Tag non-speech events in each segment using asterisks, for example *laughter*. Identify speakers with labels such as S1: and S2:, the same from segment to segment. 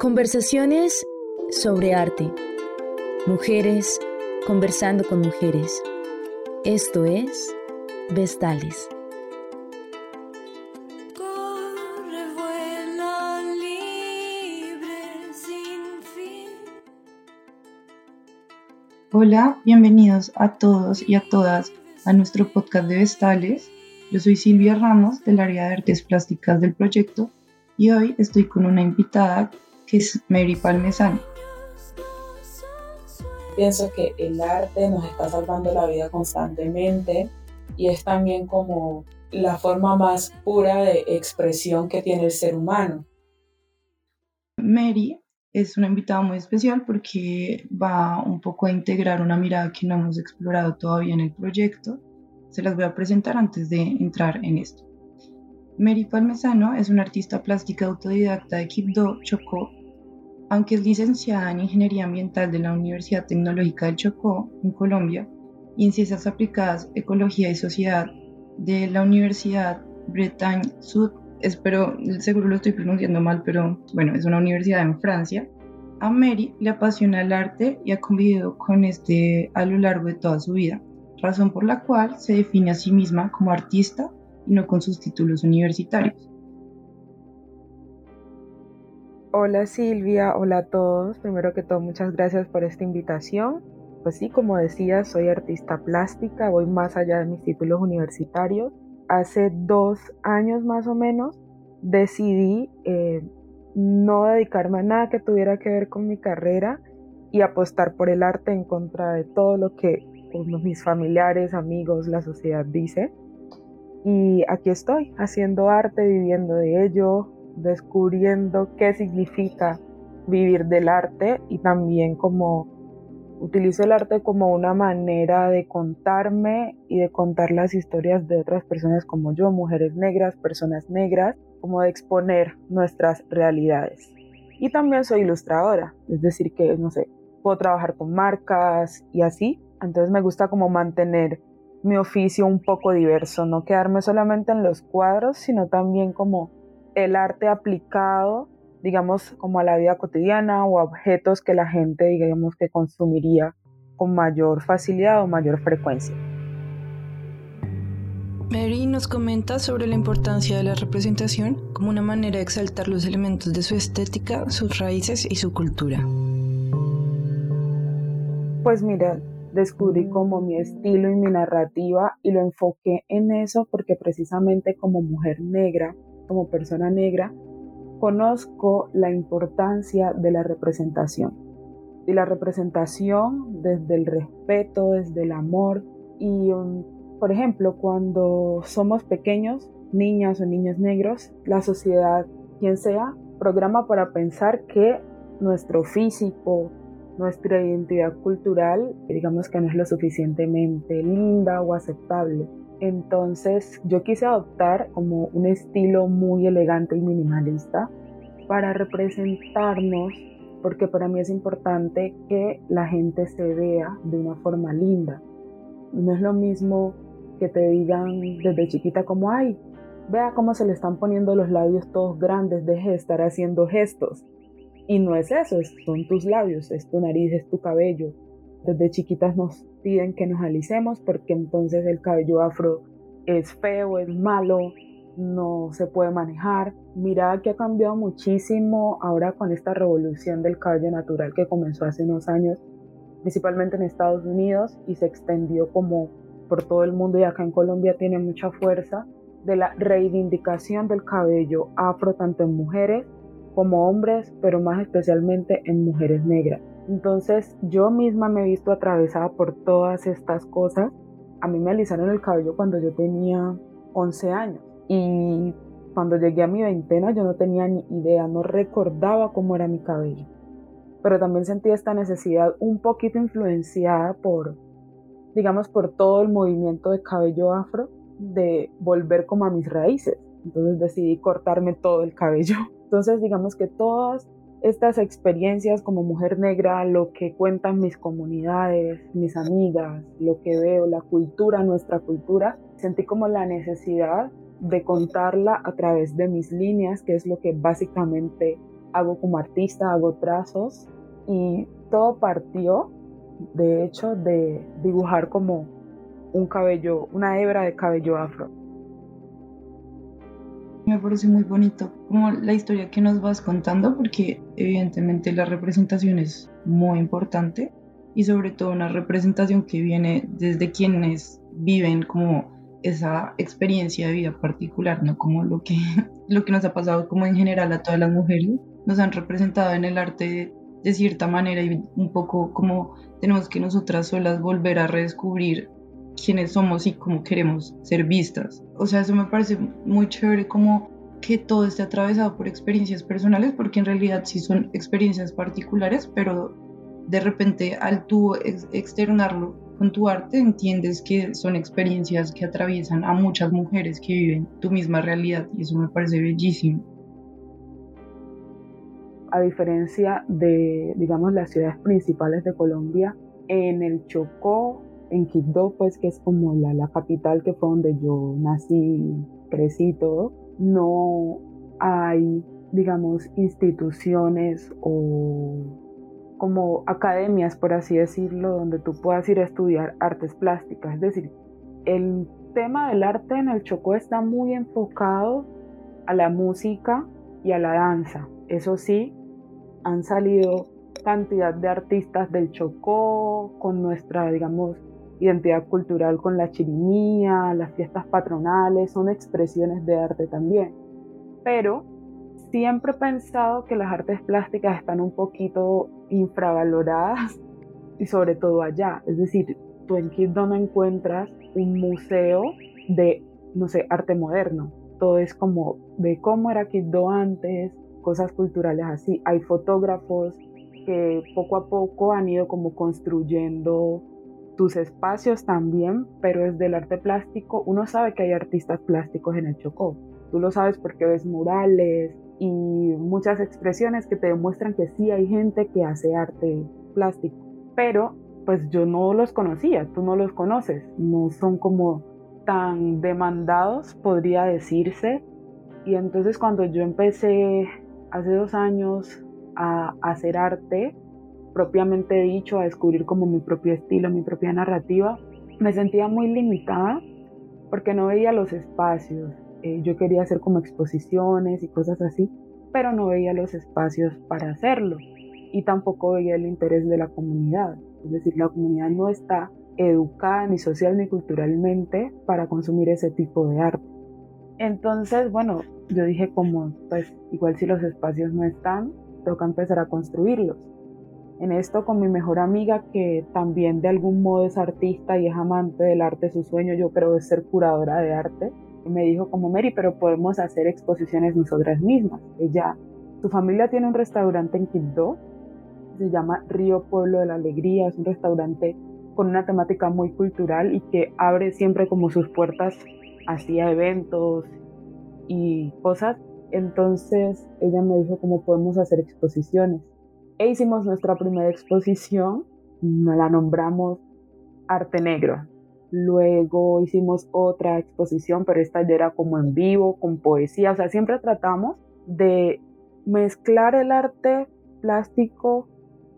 S1: Conversaciones sobre arte. Mujeres conversando con mujeres. Esto es Vestales.
S2: Hola, bienvenidos a todos y a todas a nuestro podcast de Vestales. Yo soy Silvia Ramos del área de artes plásticas del proyecto y hoy estoy con una invitada que es Mary Palmesano.
S3: Pienso que el arte nos está salvando la vida constantemente y es también como la forma más pura de expresión que tiene el ser humano.
S2: Mary es una invitada muy especial porque va un poco a integrar una mirada que no hemos explorado todavía en el proyecto se las voy a presentar antes de entrar en esto. Mary Palmesano es una artista plástica autodidacta de Quibdó, Chocó. Aunque es licenciada en Ingeniería Ambiental de la Universidad Tecnológica del Chocó, en Colombia, y en Ciencias Aplicadas, Ecología y Sociedad de la Universidad Bretagne Sud, espero, seguro lo estoy pronunciando mal, pero bueno, es una universidad en Francia. A Mary le apasiona el arte y ha convivido con este a lo largo de toda su vida razón por la cual se define a sí misma como artista y no con sus títulos universitarios.
S4: Hola Silvia, hola a todos. Primero que todo, muchas gracias por esta invitación. Pues sí, como decía, soy artista plástica, voy más allá de mis títulos universitarios. Hace dos años más o menos decidí eh, no dedicarme a nada que tuviera que ver con mi carrera y apostar por el arte en contra de todo lo que mis familiares, amigos, la sociedad dice. Y aquí estoy, haciendo arte, viviendo de ello, descubriendo qué significa vivir del arte y también como utilizo el arte como una manera de contarme y de contar las historias de otras personas como yo, mujeres negras, personas negras, como de exponer nuestras realidades. Y también soy ilustradora, es decir, que, no sé, puedo trabajar con marcas y así, entonces me gusta como mantener mi oficio un poco diverso, no quedarme solamente en los cuadros, sino también como el arte aplicado, digamos, como a la vida cotidiana o a objetos que la gente, digamos, que consumiría con mayor facilidad o mayor frecuencia.
S1: Mary nos comenta sobre la importancia de la representación como una manera de exaltar los elementos de su estética, sus raíces y su cultura.
S4: Pues mira, descubrí como mi estilo y mi narrativa y lo enfoqué en eso porque precisamente como mujer negra, como persona negra, conozco la importancia de la representación. Y la representación desde el respeto, desde el amor. Y, um, por ejemplo, cuando somos pequeños, niñas o niños negros, la sociedad, quien sea, programa para pensar que nuestro físico, nuestra identidad cultural, digamos que no es lo suficientemente linda o aceptable. Entonces yo quise adoptar como un estilo muy elegante y minimalista para representarnos, porque para mí es importante que la gente se vea de una forma linda. No es lo mismo que te digan desde chiquita como, ay, vea cómo se le están poniendo los labios todos grandes, deje de estar haciendo gestos. Y no es eso, son tus labios, es tu nariz, es tu cabello. Desde chiquitas nos piden que nos alicemos porque entonces el cabello afro es feo, es malo, no se puede manejar. Mira que ha cambiado muchísimo ahora con esta revolución del cabello natural que comenzó hace unos años, principalmente en Estados Unidos y se extendió como por todo el mundo y acá en Colombia tiene mucha fuerza de la reivindicación del cabello afro tanto en mujeres como hombres, pero más especialmente en mujeres negras. Entonces yo misma me he visto atravesada por todas estas cosas. A mí me alisaron el cabello cuando yo tenía 11 años y cuando llegué a mi veintena yo no tenía ni idea, no recordaba cómo era mi cabello. Pero también sentí esta necesidad un poquito influenciada por, digamos, por todo el movimiento de cabello afro, de volver como a mis raíces. Entonces decidí cortarme todo el cabello. *laughs* Entonces, digamos que todas estas experiencias como mujer negra, lo que cuentan mis comunidades, mis amigas, lo que veo, la cultura, nuestra cultura, sentí como la necesidad de contarla a través de mis líneas, que es lo que básicamente hago como artista, hago trazos y todo partió, de hecho, de dibujar como un cabello, una hebra de cabello afro.
S2: Me parece muy bonito como la historia que nos vas contando porque evidentemente la representación es muy importante y sobre todo una representación que viene desde quienes viven como esa experiencia de vida particular, no como lo que, *laughs* lo que nos ha pasado como en general a todas las mujeres, nos han representado en el arte de cierta manera y un poco como tenemos que nosotras solas volver a redescubrir quiénes somos y cómo queremos ser vistas. O sea, eso me parece muy chévere como que todo esté atravesado por experiencias personales, porque en realidad sí son experiencias particulares, pero de repente al tú externarlo con tu arte entiendes que son experiencias que atraviesan a muchas mujeres que viven tu misma realidad y eso me parece bellísimo.
S4: A diferencia de, digamos, las ciudades principales de Colombia, en el Chocó en Quibdó, pues que es como la, la capital que fue donde yo nací, crecí todo, no hay, digamos, instituciones o como academias, por así decirlo, donde tú puedas ir a estudiar artes plásticas. Es decir, el tema del arte en el Chocó está muy enfocado a la música y a la danza. Eso sí, han salido cantidad de artistas del Chocó con nuestra, digamos, identidad cultural con la chirimía, las fiestas patronales, son expresiones de arte también. Pero siempre he pensado que las artes plásticas están un poquito infravaloradas y sobre todo allá. Es decir, tú en Quito no encuentras un museo de, no sé, arte moderno. Todo es como de cómo era Quito antes, cosas culturales así. Hay fotógrafos que poco a poco han ido como construyendo tus espacios también, pero es del arte plástico, uno sabe que hay artistas plásticos en el Chocó. Tú lo sabes porque ves murales y muchas expresiones que te demuestran que sí hay gente que hace arte plástico. Pero pues yo no los conocía, tú no los conoces, no son como tan demandados, podría decirse. Y entonces cuando yo empecé hace dos años a hacer arte, propiamente dicho, a descubrir como mi propio estilo, mi propia narrativa, me sentía muy limitada porque no veía los espacios. Eh, yo quería hacer como exposiciones y cosas así, pero no veía los espacios para hacerlo y tampoco veía el interés de la comunidad. Es decir, la comunidad no está educada ni social ni culturalmente para consumir ese tipo de arte. Entonces, bueno, yo dije como, pues igual si los espacios no están, toca empezar a construirlos en esto con mi mejor amiga que también de algún modo es artista y es amante del arte, su sueño yo creo es ser curadora de arte. Me dijo como Mary, pero podemos hacer exposiciones nosotras mismas. Ella, su familia tiene un restaurante en Quibdó, se llama Río Pueblo de la Alegría, es un restaurante con una temática muy cultural y que abre siempre como sus puertas hacia eventos y cosas. Entonces ella me dijo cómo podemos hacer exposiciones e hicimos nuestra primera exposición, la nombramos Arte Negro. Luego hicimos otra exposición, pero esta ya era como en vivo, con poesía. O sea, siempre tratamos de mezclar el arte plástico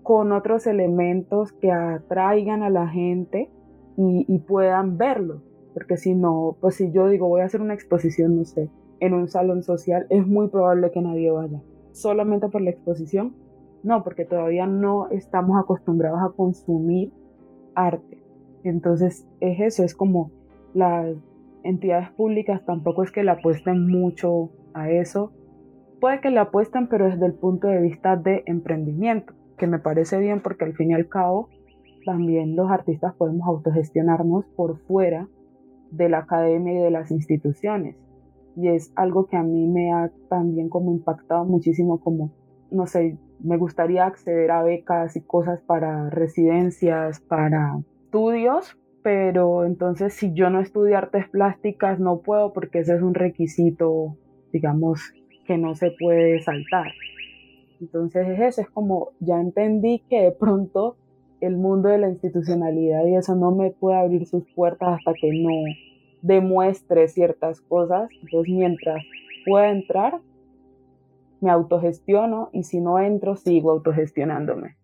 S4: con otros elementos que atraigan a la gente y, y, puedan verlo. Porque si no, pues si yo digo voy a hacer una exposición, no sé, en un salón social, es muy probable que nadie vaya. Solamente por la exposición no, porque todavía no estamos acostumbrados a consumir arte. Entonces es eso, es como las entidades públicas tampoco es que le apuesten mucho a eso. Puede que le apuesten, pero desde el punto de vista de emprendimiento, que me parece bien porque al fin y al cabo también los artistas podemos autogestionarnos por fuera de la academia y de las instituciones. Y es algo que a mí me ha también como impactado muchísimo como, no sé, me gustaría acceder a becas y cosas para residencias, para estudios, pero entonces si yo no estudio artes plásticas no puedo porque ese es un requisito, digamos, que no se puede saltar. Entonces es eso, es como ya entendí que de pronto el mundo de la institucionalidad y eso no me puede abrir sus puertas hasta que no demuestre ciertas cosas. Entonces mientras pueda entrar, me autogestiono y si no entro, sigo autogestionándome.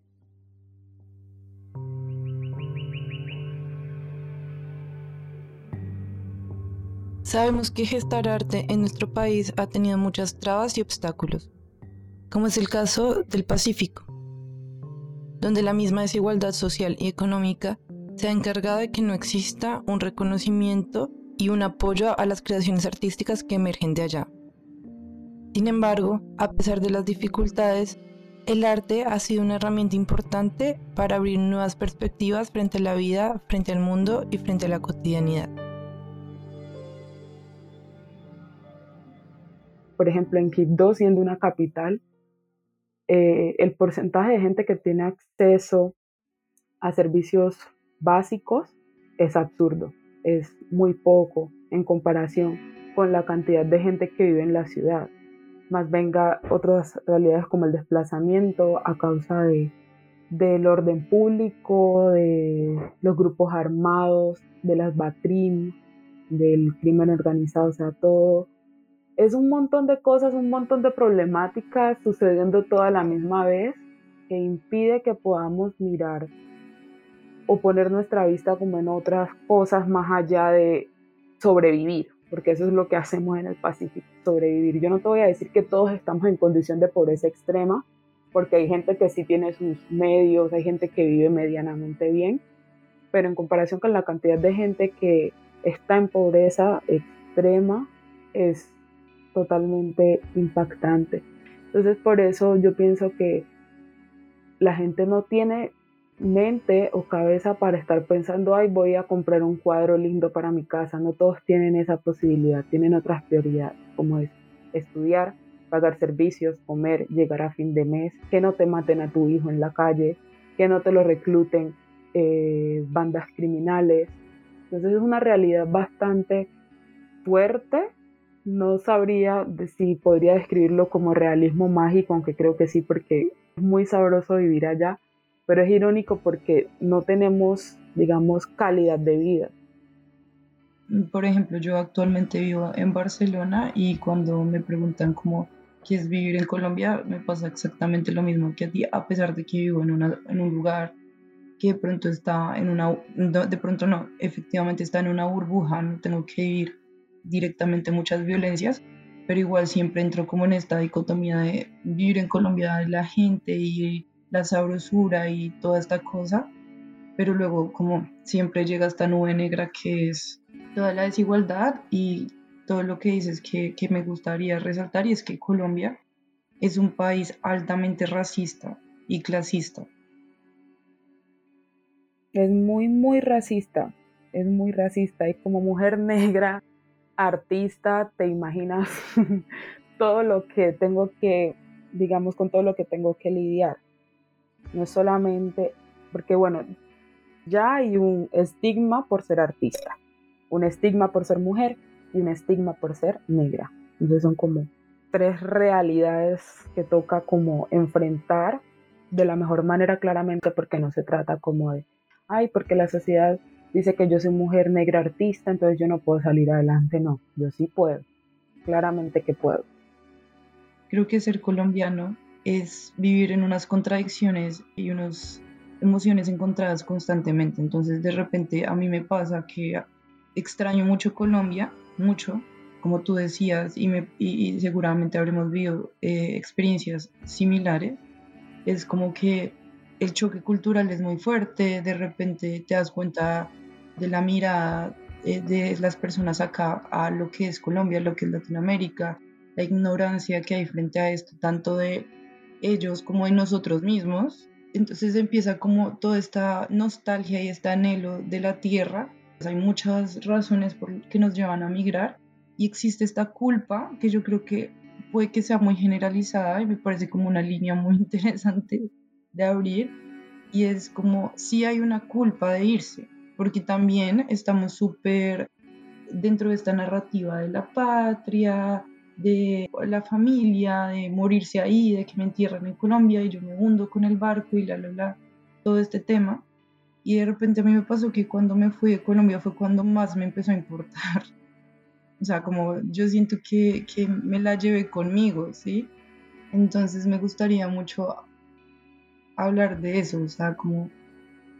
S5: Sabemos que gestar arte en nuestro país ha tenido muchas trabas y obstáculos, como es el caso del Pacífico, donde la misma desigualdad social y económica se ha encargado de que no exista un reconocimiento y un apoyo a las creaciones artísticas que emergen de allá. Sin embargo, a pesar de las dificultades, el arte ha sido una herramienta importante para abrir nuevas perspectivas frente a la vida, frente al mundo y frente a la cotidianidad.
S4: por ejemplo, en Quito, siendo una capital, eh, el porcentaje de gente que tiene acceso a servicios básicos es absurdo, es muy poco en comparación con la cantidad de gente que vive en la ciudad. Más venga otras realidades como el desplazamiento a causa de, del orden público, de los grupos armados, de las BATRIM, del crimen organizado, o sea, todo. Es un montón de cosas, un montón de problemáticas sucediendo toda la misma vez que impide que podamos mirar o poner nuestra vista como en otras cosas más allá de sobrevivir, porque eso es lo que hacemos en el Pacífico, sobrevivir. Yo no te voy a decir que todos estamos en condición de pobreza extrema, porque hay gente que sí tiene sus medios, hay gente que vive medianamente bien, pero en comparación con la cantidad de gente que está en pobreza extrema, es totalmente impactante. Entonces por eso yo pienso que la gente no tiene mente o cabeza para estar pensando, ay, voy a comprar un cuadro lindo para mi casa. No todos tienen esa posibilidad, tienen otras prioridades, como es estudiar, pagar servicios, comer, llegar a fin de mes, que no te maten a tu hijo en la calle, que no te lo recluten eh, bandas criminales. Entonces es una realidad bastante fuerte no sabría si podría describirlo como realismo mágico, aunque creo que sí, porque es muy sabroso vivir allá, pero es irónico porque no tenemos, digamos, calidad de vida.
S2: Por ejemplo, yo actualmente vivo en Barcelona y cuando me preguntan cómo qué es vivir en Colombia, me pasa exactamente lo mismo que a ti, a pesar de que vivo en, una, en un lugar que de pronto está en una, de pronto no, efectivamente está en una burbuja, no tengo que vivir directamente muchas violencias, pero igual siempre entro como en esta dicotomía de vivir en Colombia la gente y la sabrosura y toda esta cosa, pero luego como siempre llega esta nube negra que es toda la desigualdad y todo lo que dices que, que me gustaría resaltar y es que Colombia es un país altamente racista y clasista.
S4: Es muy, muy racista, es muy racista y como mujer negra artista, te imaginas *laughs* todo lo que tengo que, digamos, con todo lo que tengo que lidiar. No es solamente, porque bueno, ya hay un estigma por ser artista, un estigma por ser mujer y un estigma por ser negra. Entonces son como tres realidades que toca como enfrentar de la mejor manera claramente porque no se trata como de, ay, porque la sociedad dice que yo soy mujer negra artista, entonces yo no puedo salir adelante. No, yo sí puedo. Claramente que puedo.
S2: Creo que ser colombiano es vivir en unas contradicciones y unas emociones encontradas constantemente. Entonces de repente a mí me pasa que extraño mucho Colombia, mucho, como tú decías, y, me, y, seguramente habremos vivido eh, experiencias similares. Es como que el choque cultural es muy fuerte, de repente te das cuenta de la mirada eh, de las personas acá a lo que es Colombia, lo que es Latinoamérica, la ignorancia que hay frente a esto, tanto de ellos como de nosotros mismos. Entonces empieza como toda esta nostalgia y este anhelo de la tierra. Hay muchas razones por que nos llevan a migrar y existe esta culpa que yo creo que puede que sea muy generalizada y me parece como una línea muy *laughs* interesante de abrir y es como si hay una culpa de irse, porque también estamos súper dentro de esta narrativa de la patria, de la familia, de morirse ahí, de que me entierran en Colombia y yo me hundo con el barco y la, la, la, todo este tema. Y de repente a mí me pasó que cuando me fui de Colombia fue cuando más me empezó a importar. *laughs* O sea, como yo siento que, que me la llevé conmigo, ¿sí?
S6: Entonces me gustaría mucho hablar de eso, o sea, como,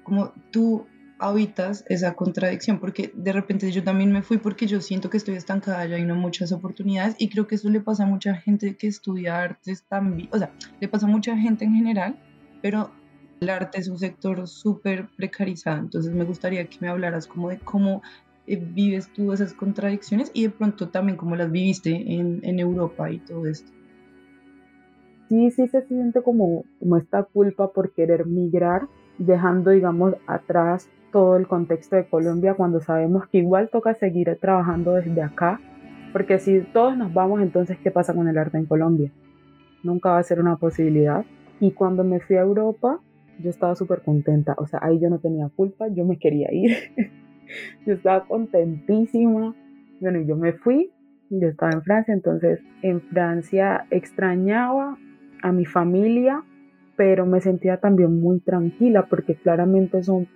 S6: como tú habitas esa contradicción, porque de repente yo también me fui porque yo siento que estoy estancada, ya hay no muchas oportunidades y creo que eso le pasa a mucha gente que estudia artes también, o sea, le pasa a mucha gente en general, pero el arte es un sector súper precarizado, entonces me gustaría que me hablaras como de cómo eh, vives tú esas contradicciones y de pronto también cómo las viviste en, en Europa y todo esto.
S4: Sí, sí se siente como, como esta culpa por querer migrar, dejando, digamos, atrás todo el contexto de Colombia cuando sabemos que igual toca seguir trabajando desde acá, porque si todos nos vamos, entonces, ¿qué pasa con el arte en Colombia? Nunca va a ser una posibilidad. Y cuando me fui a Europa, yo estaba súper contenta, o sea, ahí yo no tenía culpa, yo me quería ir, *laughs* yo estaba contentísima, bueno, yo me fui, yo estaba en Francia, entonces en Francia extrañaba a mi familia, pero me sentía también muy tranquila porque claramente son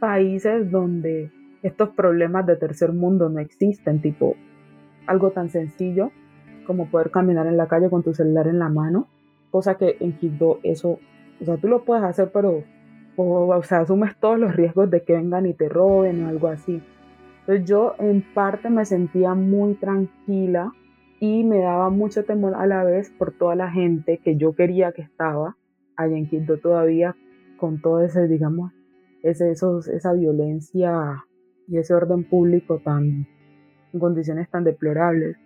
S4: países donde estos problemas de tercer mundo no existen, tipo algo tan sencillo como poder caminar en la calle con tu celular en la mano, cosa que en Quito eso, o sea, tú lo puedes hacer, pero, o, sea, asumes todos los riesgos de que vengan y te roben o algo así. Entonces yo en parte me sentía muy tranquila y me daba mucho temor a la vez por toda la gente que yo quería que estaba allá en Quito todavía con todo ese, digamos, esa violencia y ese orden público tan, en condiciones tan deplorables.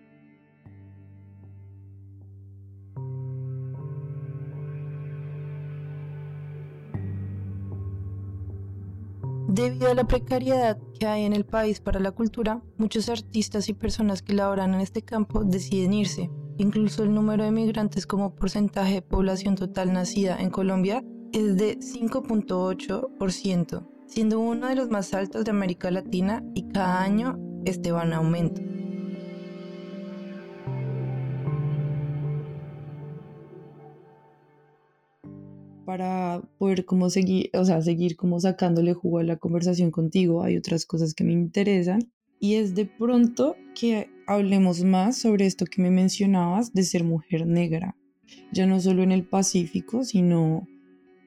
S2: Debido a la precariedad que hay en el país para la cultura, muchos artistas y personas que laboran en este campo deciden irse. Incluso el número de migrantes como porcentaje de población total nacida en Colombia es de 5.8%, siendo uno de los más altos de América Latina y cada año este va en aumento. Para poder como seguir, o sea, seguir como sacándole jugo a la conversación contigo, hay otras cosas que me interesan y es de pronto que hablemos más sobre esto que me mencionabas de ser mujer negra, ya no solo en el Pacífico, sino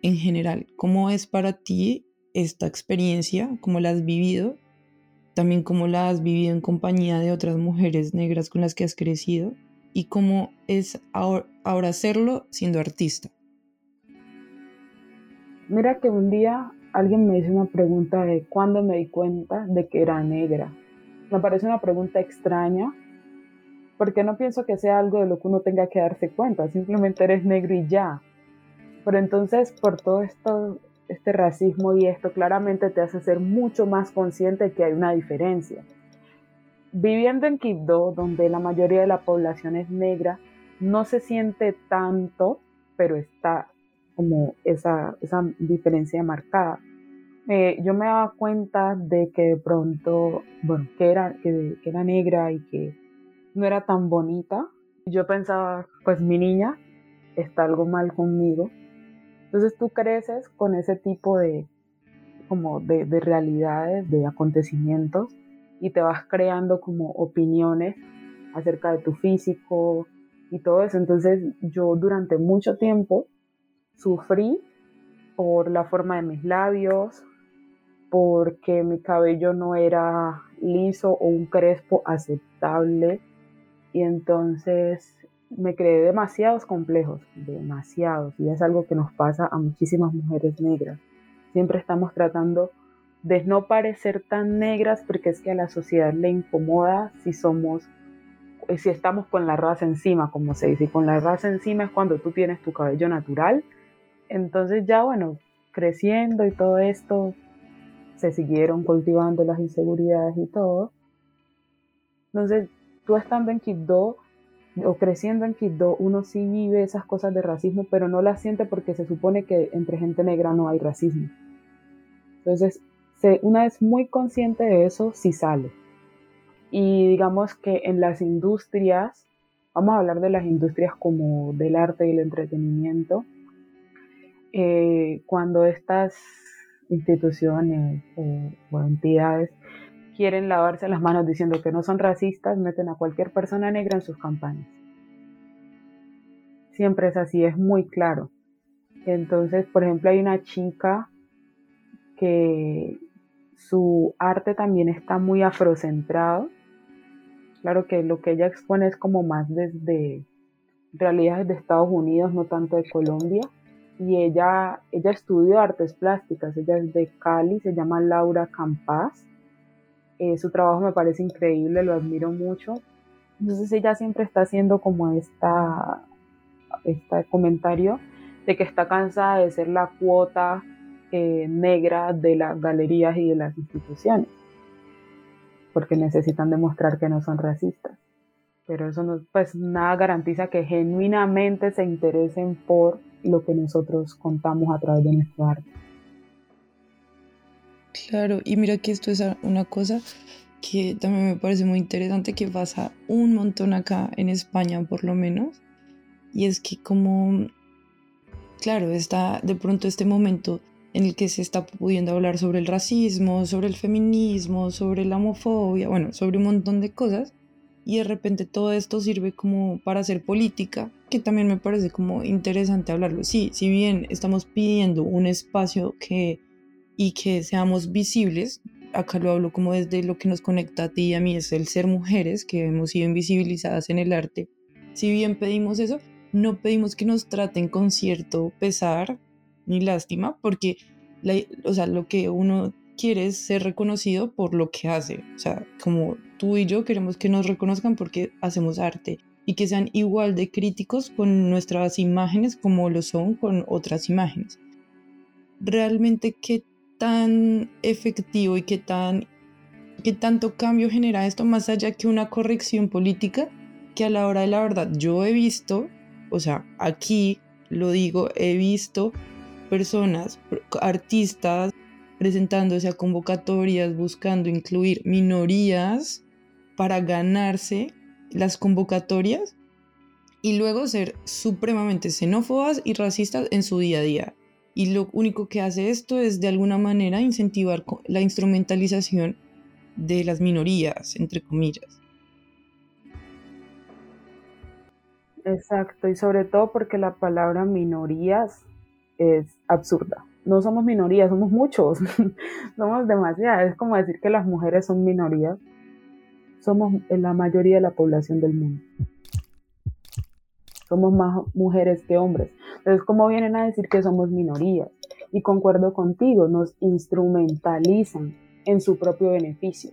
S2: en general, ¿cómo es para ti esta experiencia? ¿Cómo la has vivido? También cómo la has vivido en compañía de otras mujeres negras con las que has crecido y cómo es ahora, hacerlo siendo artista.
S4: Mira que un día alguien me hizo una pregunta de cuándo me di cuenta de que era negra. Me parece una pregunta extraña porque no pienso que sea algo de lo que uno tenga que darse cuenta, simplemente eres negro y ya. Pero entonces, por todo esto, este racismo y esto, claramente te hace ser mucho más consciente que hay una diferencia. Viviendo en Quibdó, donde la mayoría de la población es negra, no se siente tanto, pero está como esa, esa diferencia marcada. Eh, yo me daba cuenta de que de pronto, bueno, que era, que, que era negra y que no era tan bonita. Yo pensaba, pues mi niña está algo mal conmigo, entonces tú creces con ese tipo de, como de, de realidades, de acontecimientos y te vas creando como opiniones acerca de tu físico y todo eso. Entonces yo durante mucho tiempo sufrí por la forma de mis labios, porque mi cabello no era liso o un crespo aceptable y entonces me creé demasiados complejos, demasiados, y es algo que nos pasa a muchísimas mujeres negras. Siempre estamos tratando de no parecer tan negras porque es que a la sociedad le incomoda si somos, eh, si estamos con la raza encima, como se dice, y con la raza encima es cuando tú tienes tu cabello natural. Entonces ya bueno, creciendo y todo esto, se siguieron cultivando las inseguridades y todo. Entonces, tú estando en Quibdó, o creciendo en Quito, uno sí vive esas cosas de racismo, pero no las siente porque se supone que entre gente negra no hay racismo. Entonces, una vez muy consciente de eso, sí sale. Y digamos que en las industrias, vamos a hablar de las industrias como del arte y el entretenimiento, eh, cuando estas instituciones o entidades quieren lavarse las manos diciendo que no son racistas, meten a cualquier persona negra en sus campañas. siempre es así, es muy claro. Entonces, por ejemplo, hay una chica que su arte también está muy afrocentrado. Claro que lo que ella expone es como más desde realidades de Estados Unidos, no tanto de Colombia. Y ella, ella estudió artes plásticas, ella es de Cali, se llama Laura Campas. Eh, su trabajo me parece increíble, lo admiro mucho. Entonces ella siempre está haciendo como esta, este comentario de que está cansada de ser la cuota eh, negra de las galerías y de las instituciones, porque necesitan demostrar que no son racistas. Pero eso no, pues nada garantiza que genuinamente se interesen por lo que nosotros contamos a través de nuestro arte.
S2: Claro, y mira que esto es una cosa que también me parece muy interesante que pasa un montón acá en España por lo menos, y es que como, claro, está de pronto este momento en el que se está pudiendo hablar sobre el racismo, sobre el feminismo, sobre la homofobia, bueno, sobre un montón de cosas, y de repente todo esto sirve como para hacer política, que también me parece como interesante hablarlo. Sí, si bien estamos pidiendo un espacio que y que seamos visibles, acá lo hablo como desde lo que nos conecta a ti y a mí, es el ser mujeres, que hemos sido invisibilizadas en el arte. Si bien pedimos eso, no pedimos que nos traten con cierto pesar ni lástima, porque o sea, lo que uno quiere es ser reconocido por lo que hace. O sea, como tú y yo queremos que nos reconozcan porque hacemos arte y que sean igual de críticos con nuestras imágenes como lo son con otras imágenes. Realmente, ¿qué tan efectivo y qué, tan, qué tanto cambio genera esto más allá que una corrección política que a la hora de la verdad yo he visto, o sea, aquí lo digo, he visto personas, artistas presentándose a convocatorias buscando incluir minorías para ganarse las convocatorias y luego ser supremamente xenófobas y racistas en su día a día. Y lo único que hace esto es de alguna manera incentivar la instrumentalización de las minorías, entre comillas.
S4: Exacto, y sobre todo porque la palabra minorías es absurda. No somos minorías, somos muchos, *laughs* somos demasiadas. Es como decir que las mujeres son minorías. Somos la mayoría de la población del mundo. Somos más mujeres que hombres. Entonces, ¿cómo vienen a decir que somos minorías? Y concuerdo contigo, nos instrumentalizan en su propio beneficio.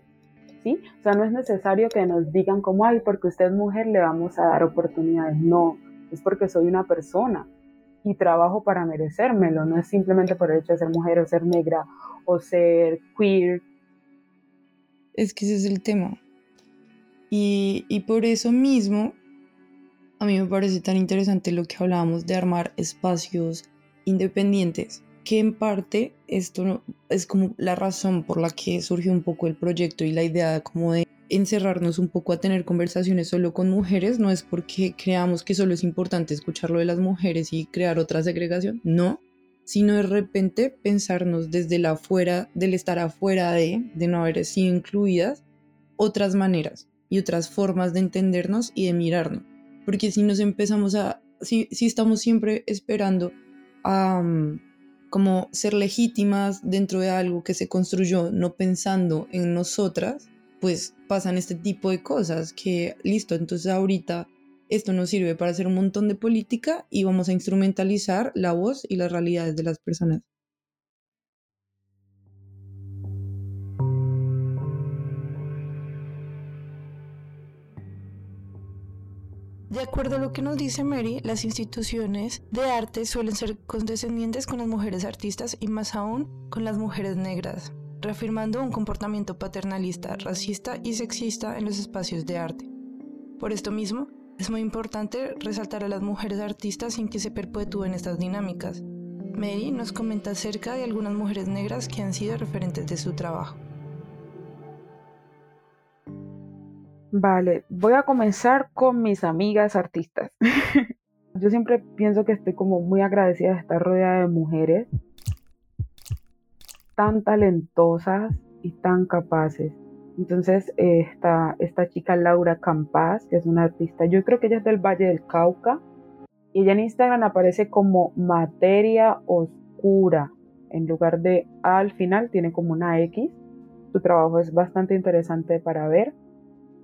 S4: ¿Sí? O sea, no es necesario que nos digan como, ay, porque usted es mujer le vamos a dar oportunidades. No, es porque soy una persona y trabajo para merecérmelo. No es simplemente por el hecho de ser mujer o ser negra o ser queer.
S2: Es que ese es el tema. Y, y por eso mismo a mí me parece tan interesante lo que hablábamos de armar espacios independientes, que en parte esto es como la razón por la que surgió un poco el proyecto y la idea como de encerrarnos un poco a tener conversaciones solo con mujeres, no es porque creamos que solo es importante escuchar lo de las mujeres y crear otra segregación, no, sino de repente pensarnos desde la afuera, del estar afuera de, de no haber sido incluidas, otras maneras y otras formas de entendernos y de mirarnos porque si nos empezamos a, si, estamos siempre esperando a mm, como ser legítimas dentro de algo que se construyó no pensando en nosotras, pues pasan este tipo de cosas que, listo, entonces ahorita esto nos sirve para hacer un montón de política y vamos a instrumentalizar la voz y las realidades de las personas. De acuerdo a lo que nos dice Mary, las instituciones de arte suelen ser condescendientes con las mujeres artistas y más aún con las mujeres negras, reafirmando un comportamiento paternalista, racista y sexista en los espacios de arte. Por esto mismo, es muy importante resaltar a las mujeres artistas sin que se perpetúen estas dinámicas. Mary nos comenta acerca de algunas mujeres negras que han sido referentes de su trabajo.
S4: Vale, voy a comenzar con mis amigas artistas. *laughs* Yo siempre pienso que estoy como muy agradecida de estar rodeada de mujeres tan talentosas y tan capaces. Entonces, esta, esta chica Laura Campas, que es una artista, yo creo que ella es del Valle del Cauca, Y ella en Instagram aparece como materia oscura. En lugar de A al final tiene como una X. Su trabajo es bastante interesante para ver.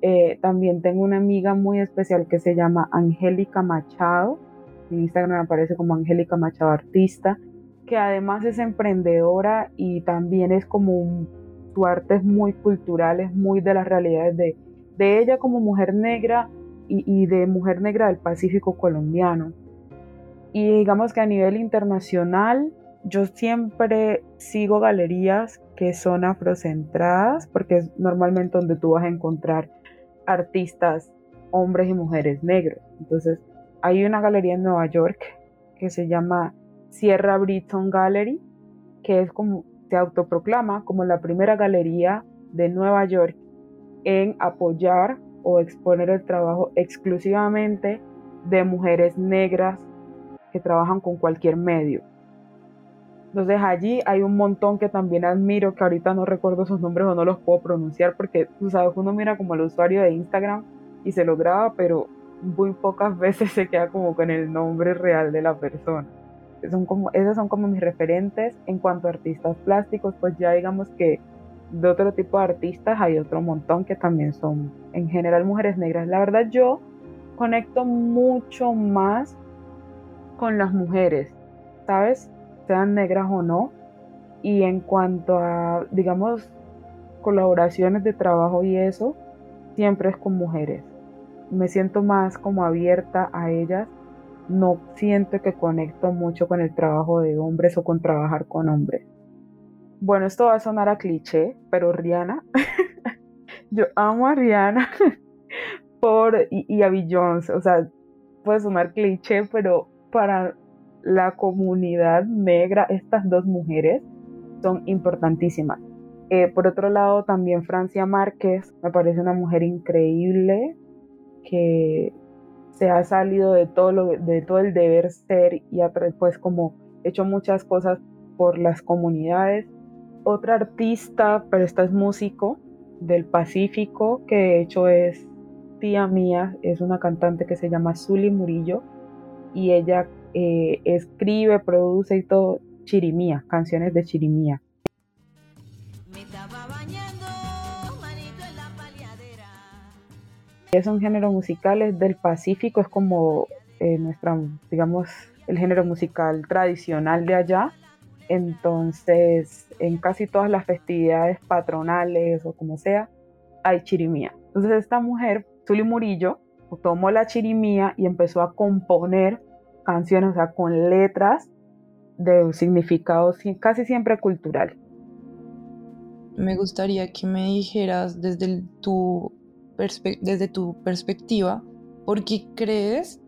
S4: Eh, también tengo una amiga muy especial que se llama Angélica Machado. En Instagram aparece como Angélica Machado Artista, que además es emprendedora y también es como un, su arte es muy cultural, es muy de las realidades de, de ella como mujer negra y, y de mujer negra del Pacífico colombiano. Y digamos que a nivel internacional, yo siempre sigo galerías que son afrocentradas, porque es normalmente donde tú vas a encontrar artistas, hombres y mujeres negros. Entonces, hay una galería en Nueva York que se llama Sierra Britton Gallery, que es como se autoproclama como la primera galería de Nueva York en apoyar o exponer el trabajo exclusivamente de mujeres negras que trabajan con cualquier medio. Entonces allí hay un montón que también admiro, que ahorita no recuerdo sus nombres o no los puedo pronunciar porque tú sabes, uno mira como el usuario de Instagram y se lo graba, pero muy pocas *laughs* veces se queda como con el nombre real de la persona. Son como, esos son como mis referentes en cuanto a artistas plásticos, pues ya digamos que de otro tipo de artistas hay otro montón que también son en general mujeres negras. La verdad yo conecto mucho más con las mujeres, ¿sabes? Sean negras o no. Y en cuanto a, digamos, colaboraciones de trabajo y eso, siempre es con mujeres. Me siento más como abierta a ellas. No siento que conecto mucho con el trabajo de hombres o con trabajar con hombres. Bueno, esto va a sonar a cliché, pero Rihanna, *laughs* yo amo a Rihanna *laughs* por, y, y a Beyoncé, o sea, puede sonar cliché, pero para la comunidad negra, estas dos mujeres son importantísimas. Eh, por otro lado, también Francia Márquez me parece una mujer increíble que se ha salido de todo, lo, de todo el deber ser y ha pues como hecho muchas cosas por las comunidades otra artista, pero esta es músico del Pacífico, que de hecho es tía mía, es una cantante que se llama Zully Murillo y ella eh, escribe, produce y todo chirimía, canciones de chirimía. Es un género musical, es del Pacífico, es como eh, nuestra, digamos, el género musical tradicional de allá entonces, en casi todas las festividades patronales o como sea, hay chirimía. Entonces, esta mujer, Zuli Murillo, tomó la chirimía y empezó a componer canciones, o sea, con letras de un significado casi siempre cultural.
S2: Me gustaría que me dijeras desde tu, desde tu perspectiva, ¿por qué crees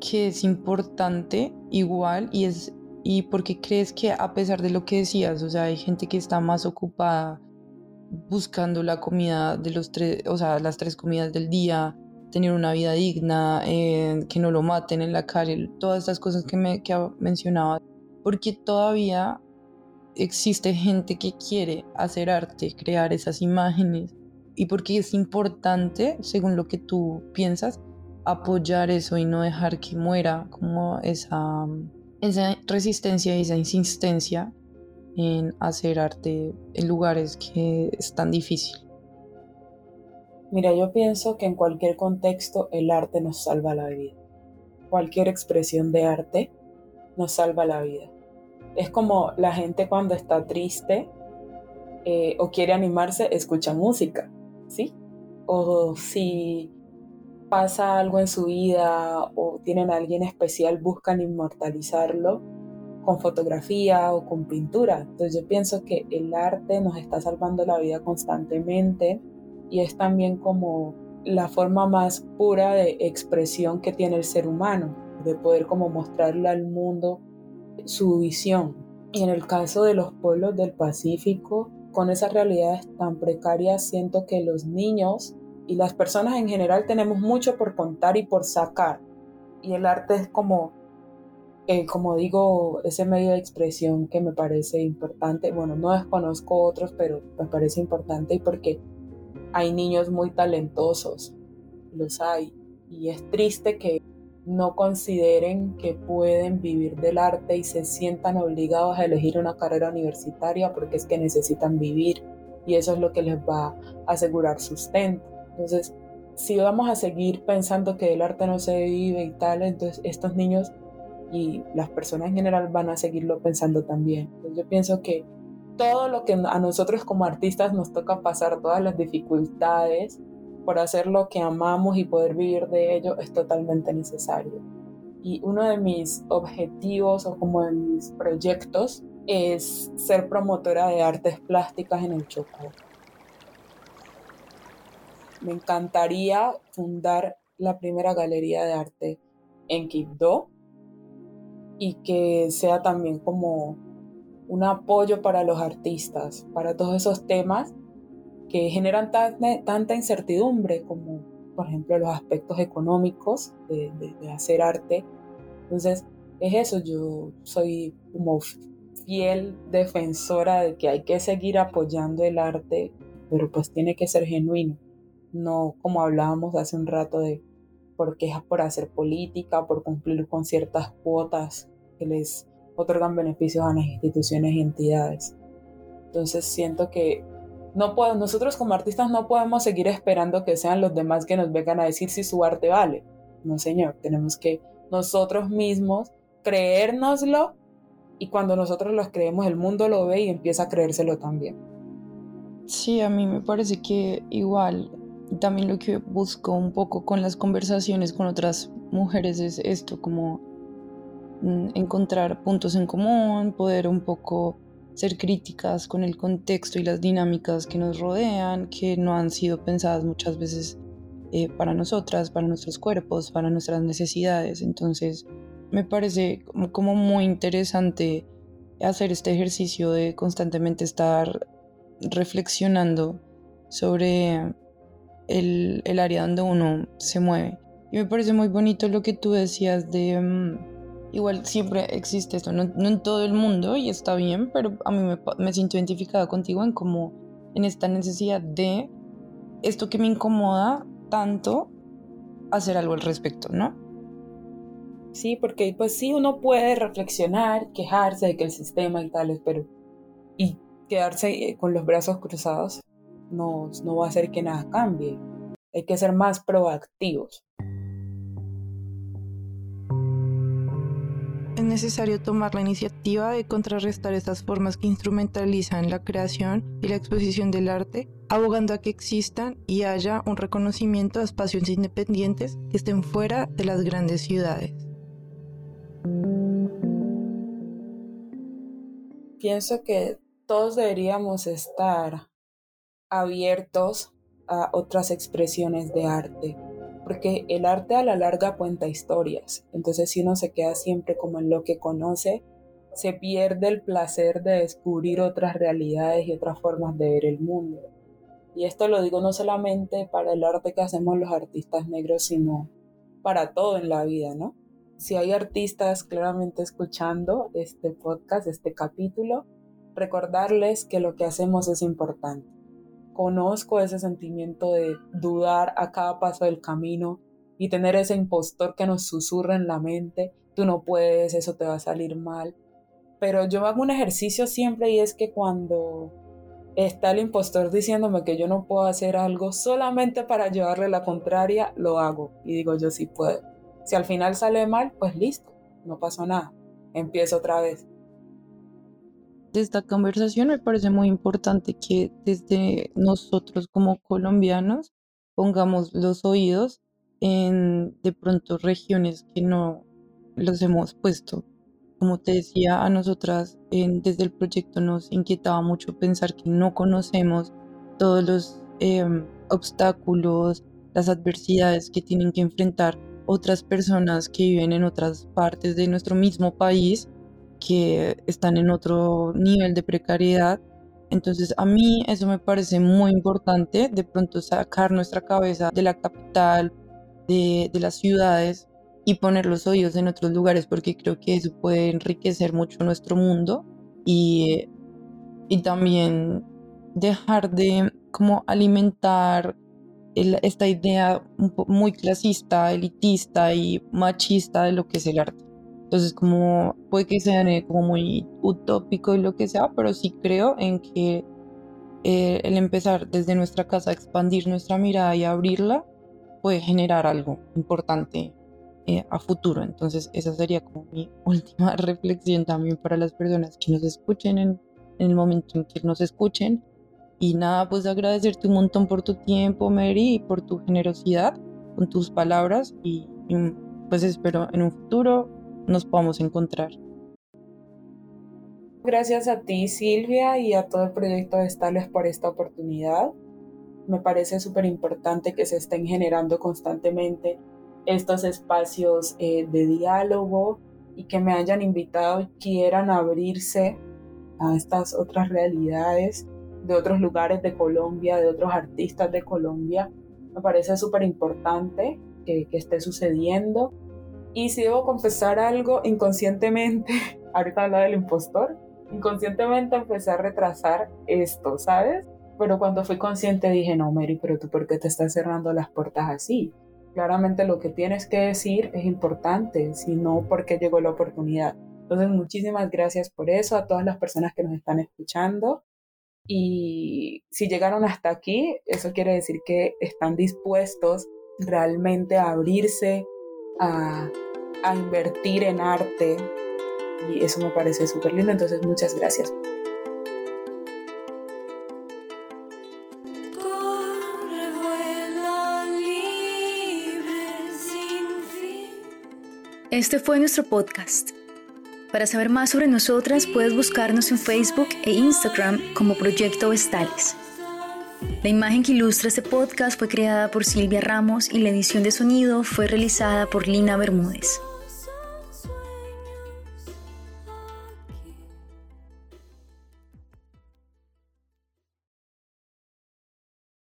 S2: que es importante igual y es ¿Y por qué crees que a pesar de lo que decías, o sea, hay gente que está más ocupada buscando la comida de los tres, o sea, las tres comidas del día, tener una vida digna, eh, que no lo maten en la calle, todas estas cosas que, me, que mencionaba, porque todavía existe gente que quiere hacer arte, crear esas imágenes, y porque es importante, según lo que tú piensas, apoyar eso y no dejar que muera como esa esa resistencia y esa insistencia en hacer arte en lugares que es tan difícil?
S5: Mira, yo pienso que en cualquier contexto el arte nos salva la vida. Cualquier expresión de arte nos salva la vida. Es como la gente cuando está triste eh, o quiere animarse, escucha música, ¿sí? O si pasa algo en su vida o tienen a alguien especial, buscan inmortalizarlo con fotografía o con pintura. Entonces yo pienso que el arte nos está salvando la vida constantemente y es también como la forma más pura de expresión que tiene el ser humano, de poder como mostrarle al mundo su visión. Y en el caso de los pueblos del Pacífico, con esas realidades tan precarias, siento que los niños y las personas en general tenemos mucho por contar y por sacar. Y el arte es como, eh, como digo, ese medio de expresión que me parece importante. Bueno, no desconozco otros, pero me parece importante y porque hay niños muy talentosos, los hay. Y es triste que
S4: no consideren que pueden vivir del arte y se sientan obligados a elegir una carrera universitaria porque es que necesitan vivir y eso es lo que les va a asegurar sustento. Entonces, si vamos a seguir pensando que el arte no se vive y tal, entonces estos niños y las personas en general van a seguirlo pensando también. Yo pienso que todo lo que a nosotros como artistas nos toca pasar, todas las dificultades por hacer lo que amamos y poder vivir de ello es totalmente necesario. Y uno de mis objetivos o como de mis proyectos es ser promotora de artes plásticas en el Chocó. Me encantaría fundar la primera galería de arte en Quibdó y que sea también como un apoyo para los artistas, para todos esos temas que generan tanta incertidumbre como, por ejemplo, los aspectos económicos de, hacer arte. Entonces, es eso, yo soy como fiel defensora de que hay que seguir apoyando el arte, pero pues tiene que ser genuino, no como hablábamos hace un rato de porque es por hacer política, por cumplir con ciertas cuotas que les otorgan beneficios a las instituciones y entidades. Entonces siento que no puedo, nosotros como artistas no podemos seguir esperando que sean los demás que nos vengan a decir si su arte vale. No, señor, tenemos que nosotros mismos creérnoslo y cuando nosotros los creemos el mundo lo ve y empieza a creérselo también.
S2: Sí, a mí me parece que igual también lo que busco un poco con las conversaciones con otras mujeres es esto, como encontrar puntos en común, poder un poco ser críticas con el contexto y las dinámicas que nos rodean, que no han sido pensadas muchas veces eh, para nosotras, para nuestros cuerpos, para nuestras necesidades. Entonces, me parece como muy interesante hacer este ejercicio de constantemente estar reflexionando sobre el, el, área donde uno se mueve. Y me parece muy bonito lo que tú decías de... Igual siempre existe esto, no, en todo el mundo y está bien, pero a mí me, me siento identificada contigo en como en esta necesidad de esto que me incomoda tanto hacer algo al respecto, ¿no?
S4: Sí, porque pues sí, uno puede reflexionar, quejarse de que el sistema y tal, pero y quedarse eh, con los brazos cruzados no, no va a hacer que nada cambie. Hay que ser más proactivos.
S2: Es necesario tomar la iniciativa de contrarrestar estas formas que instrumentalizan la creación y la exposición del arte, abogando a que existan y haya un reconocimiento a espacios independientes que estén fuera de las grandes ciudades.
S4: Pienso que todos deberíamos estar abiertos a otras expresiones de arte, porque el arte a la larga cuenta historias, entonces si uno se queda siempre como en lo que conoce, se pierde el placer de descubrir otras realidades y otras formas de ver el mundo. Y esto lo digo no solamente para el arte que hacemos los artistas negros, sino para todo en la vida, ¿no? Si hay artistas claramente escuchando este podcast, este capítulo, recordarles que lo que hacemos es importante conozco ese sentimiento de dudar a cada paso del camino y tener ese impostor que nos susurra en la mente, tú no puedes, eso te va a salir mal. Pero yo hago un ejercicio siempre y es que cuando está el impostor diciéndome que yo no puedo hacer algo solamente para llevarle la contraria, lo hago y digo yo sí puedo. Si al final sale mal, pues listo, no pasó nada, empiezo otra vez
S2: de esta conversación me parece muy importante que desde nosotros como colombianos pongamos los oídos en de pronto regiones que no los hemos puesto. Como te decía, a nosotras desde el proyecto nos inquietaba mucho pensar que no conocemos todos los em, obstáculos, las adversidades que tienen que enfrentar otras personas que viven en otras partes de nuestro mismo país que están en otro nivel de precariedad. Entonces a mí eso me parece muy importante, de pronto sacar nuestra cabeza de la capital, de, de las ciudades y poner los oídos en otros lugares, porque creo que eso puede enriquecer mucho nuestro mundo y, y también dejar de como alimentar esta idea muy clasista, elitista y machista de lo que es el arte. Entonces, como puede que sea como muy utópico y lo que sea, pero sí creo en que eh, el empezar desde nuestra casa a expandir nuestra mirada y abrirla puede generar algo importante eh, a futuro. Entonces, esa sería como mi *laughs* última reflexión también para las personas que nos escuchen en, en el momento en que nos escuchen y nada, pues agradecerte un montón por tu tiempo, Mary, y por tu generosidad con tus palabras y, pues espero en un futuro nos podamos encontrar.
S4: Gracias a ti, Silvia, y a todo el proyecto de Stales por esta oportunidad. Me parece súper importante que se estén generando constantemente estos espacios eh, de diálogo y que me hayan invitado y quieran abrirse a estas otras realidades de otros lugares de Colombia, de otros artistas de Colombia. Me parece súper importante que, esté sucediendo. Y si debo confesar algo, inconscientemente, *laughs* ahorita habla del impostor, inconscientemente empecé a retrasar esto, ¿sabes? Pero cuando fui consciente dije, no, Mary, pero tú por qué te estás cerrando las puertas así? Claramente lo que tienes que decir es importante, si no, ¿por qué llegó la oportunidad? Entonces, muchísimas gracias por eso a todas las personas que nos están escuchando. Y si llegaron hasta aquí, eso quiere decir que están dispuestos realmente a abrirse, a, invertir en arte. Y eso me parece súper lindo. Entonces, muchas gracias.
S1: Este fue nuestro podcast. Para saber más sobre nosotras puedes buscarnos en Facebook e Instagram como Proyecto Vestales. La imagen que ilustra este podcast fue creada por Silvia Ramos y la edición de sonido fue realizada por Lina Bermúdez.